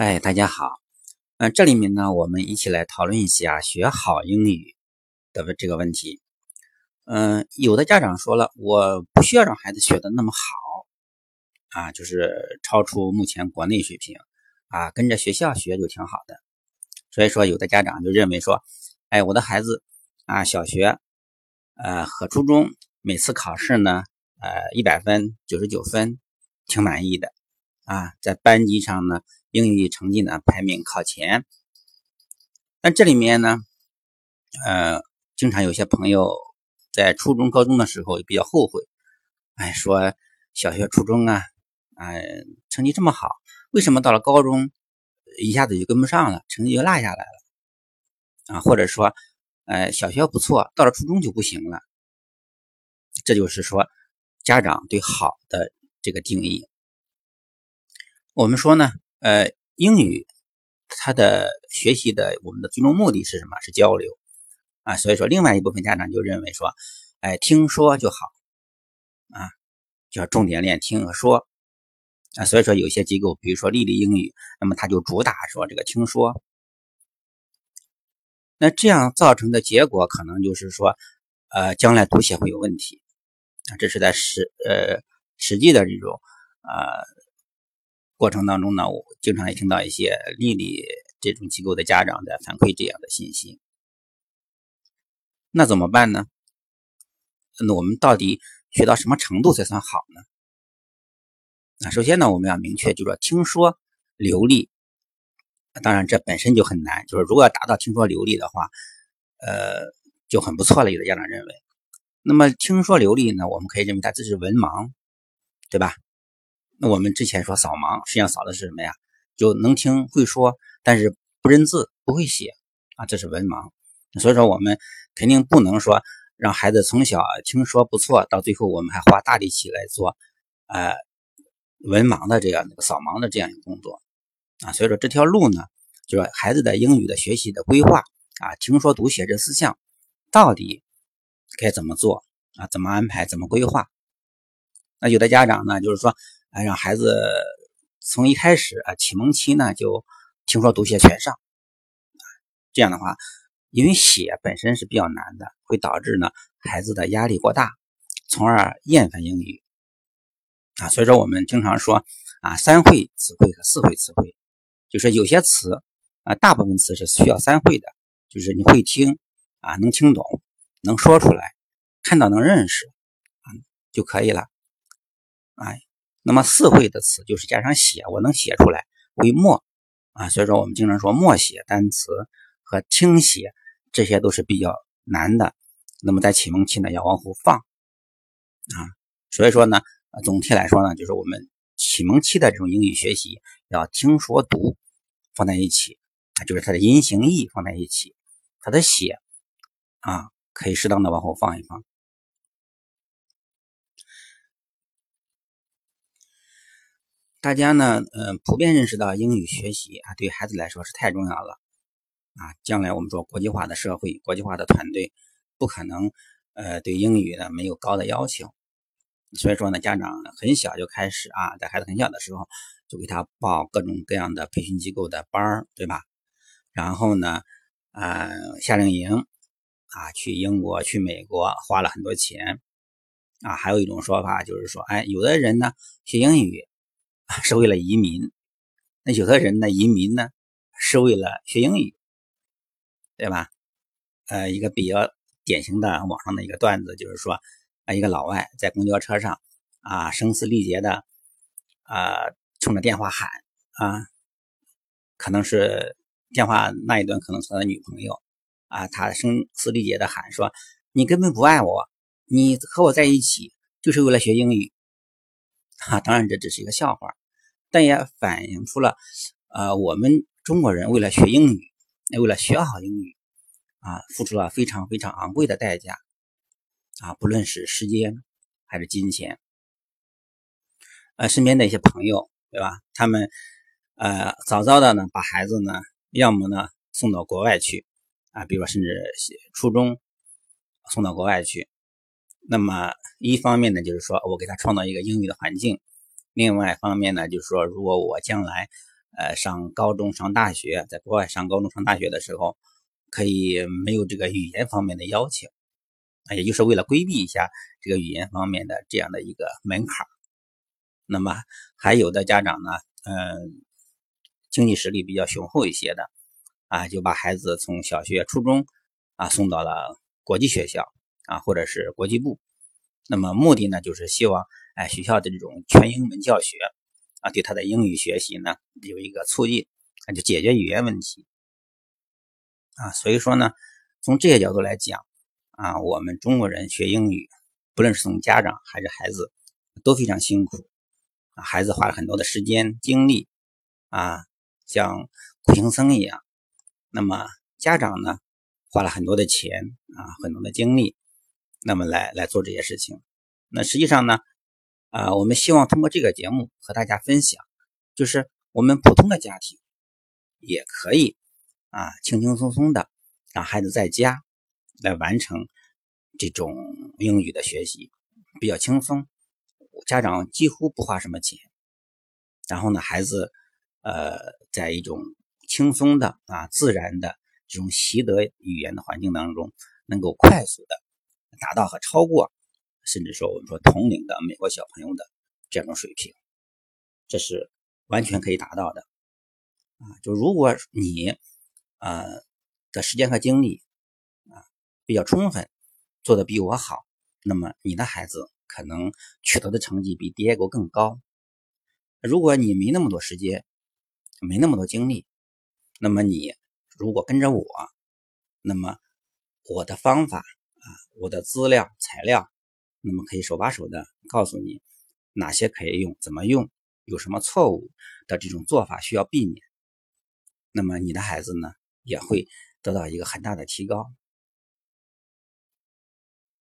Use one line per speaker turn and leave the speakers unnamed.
嗨，大家好。嗯，这里面呢，我们一起来讨论一下学好英语的这个问题。嗯，有的家长说了，我不需要让孩子学的那么好啊，就是超出目前国内水平啊，跟着学校学就挺好的。所以说，有的家长就认为说，哎，我的孩子啊，小学呃和初中每次考试呢，呃一百分、九十九分，挺满意的啊，在班级上呢。英语成绩呢排名靠前，但这里面呢，呃，经常有些朋友在初中、高中的时候也比较后悔，哎，说小学、初中啊，哎，成绩这么好，为什么到了高中一下子就跟不上了，成绩就落下来了？啊，或者说，呃，小学不错，到了初中就不行了？这就是说，家长对好的这个定义。我们说呢？呃，英语它的学习的我们的最终目的是什么？是交流啊。所以说，另外一部分家长就认为说，哎，听说就好啊，就要重点练听和说啊。所以说，有些机构，比如说丽丽英语，那么它就主打说这个听说。那这样造成的结果，可能就是说，呃，将来读写会有问题啊。这是在实呃实际的这种呃。过程当中呢，我经常也听到一些丽丽这种机构的家长在反馈这样的信息。那怎么办呢？那我们到底学到什么程度才算好呢？那首先呢，我们要明确，就是说听说流利，当然这本身就很难。就是如果要达到听说流利的话，呃，就很不错了。有的家长认为，那么听说流利呢，我们可以认为他这是文盲，对吧？那我们之前说扫盲，实际上扫的是什么呀？就能听会说，但是不认字不会写啊，这是文盲。所以说我们肯定不能说让孩子从小听说不错，到最后我们还花大力气来做呃文盲的这样扫盲的这样一个工作啊。所以说这条路呢，就是孩子的英语的学习的规划啊，听说读写这四项到底该怎么做啊？怎么安排？怎么规划？那有的家长呢，就是说。让孩子从一开始啊，启蒙期呢就听说读写全上，这样的话，因为写本身是比较难的，会导致呢孩子的压力过大，从而厌烦英语啊。所以说我们经常说啊，三会词汇和四会词汇，就是有些词啊，大部分词是需要三会的，就是你会听啊，能听懂，能说出来，看到能认识啊就可以了，哎。那么四会的词就是加上写，我能写出来，会默啊，所以说我们经常说默写单词和听写，这些都是比较难的。那么在启蒙期呢，要往后放啊，所以说呢，总体来说呢，就是我们启蒙期的这种英语学习要听说读放在一起，就是它的音形意放在一起，它的写啊可以适当的往后放一放。大家呢，嗯，普遍认识到英语学习啊，对孩子来说是太重要了啊。将来我们说国际化的社会、国际化的团队，不可能呃对英语呢没有高的要求。所以说呢，家长很小就开始啊，在孩子很小的时候就给他报各种各样的培训机构的班儿，对吧？然后呢，啊，夏令营啊，去英国、去美国花了很多钱啊。还有一种说法就是说，哎，有的人呢学英语。是为了移民，那有的人呢移民呢是为了学英语，对吧？呃，一个比较典型的网上的一个段子就是说，啊，一个老外在公交车上啊声嘶力竭的啊冲着电话喊啊，可能是电话那一端可能是他的女朋友啊，他声嘶力竭的喊说：“你根本不爱我，你和我在一起就是为了学英语。”啊，当然这只是一个笑话，但也反映出了，呃，我们中国人为了学英语，为了学好英语，啊，付出了非常非常昂贵的代价，啊，不论是时间还是金钱，呃，身边的一些朋友，对吧？他们，呃，早早的呢，把孩子呢，要么呢送到国外去，啊，比如说甚至初中送到国外去。那么一方面呢，就是说我给他创造一个英语的环境；另外一方面呢，就是说如果我将来呃上高中、上大学，在国外上高中、上大学的时候，可以没有这个语言方面的要求，也就是为了规避一下这个语言方面的这样的一个门槛。那么还有的家长呢，嗯，经济实力比较雄厚一些的，啊，就把孩子从小学、初中啊送到了国际学校啊，或者是国际部。那么目的呢，就是希望哎学校的这种全英文教学。啊，对他的英语学习呢有一个促进，那就解决语言问题啊。所以说呢，从这些角度来讲啊，我们中国人学英语，不论是从家长还是孩子，都非常辛苦啊。孩子花了很多的时间精力啊，像苦行僧一样。那么家长呢，花了很多的钱啊，很多的精力，那么来来做这些事情。那实际上呢？啊，我们希望通过这个节目和大家分享，就是我们普通的家庭也可以啊，轻轻松松的让孩子在家来完成这种英语的学习，比较轻松，家长几乎不花什么钱，然后呢，孩子呃，在一种轻松的啊、自然的这种习得语言的环境当中，能够快速的达到和超过。甚至说，我们说同龄的美国小朋友的这种水平，这是完全可以达到的啊！就如果你呃的时间和精力啊比较充分，做的比我好，那么你的孩子可能取得的成绩比 Diego 更高。如果你没那么多时间，没那么多精力，那么你如果跟着我，那么我的方法，我的资料材料。那么可以手把手的告诉你哪些可以用，怎么用，有什么错误的这种做法需要避免。那么你的孩子呢也会得到一个很大的提高。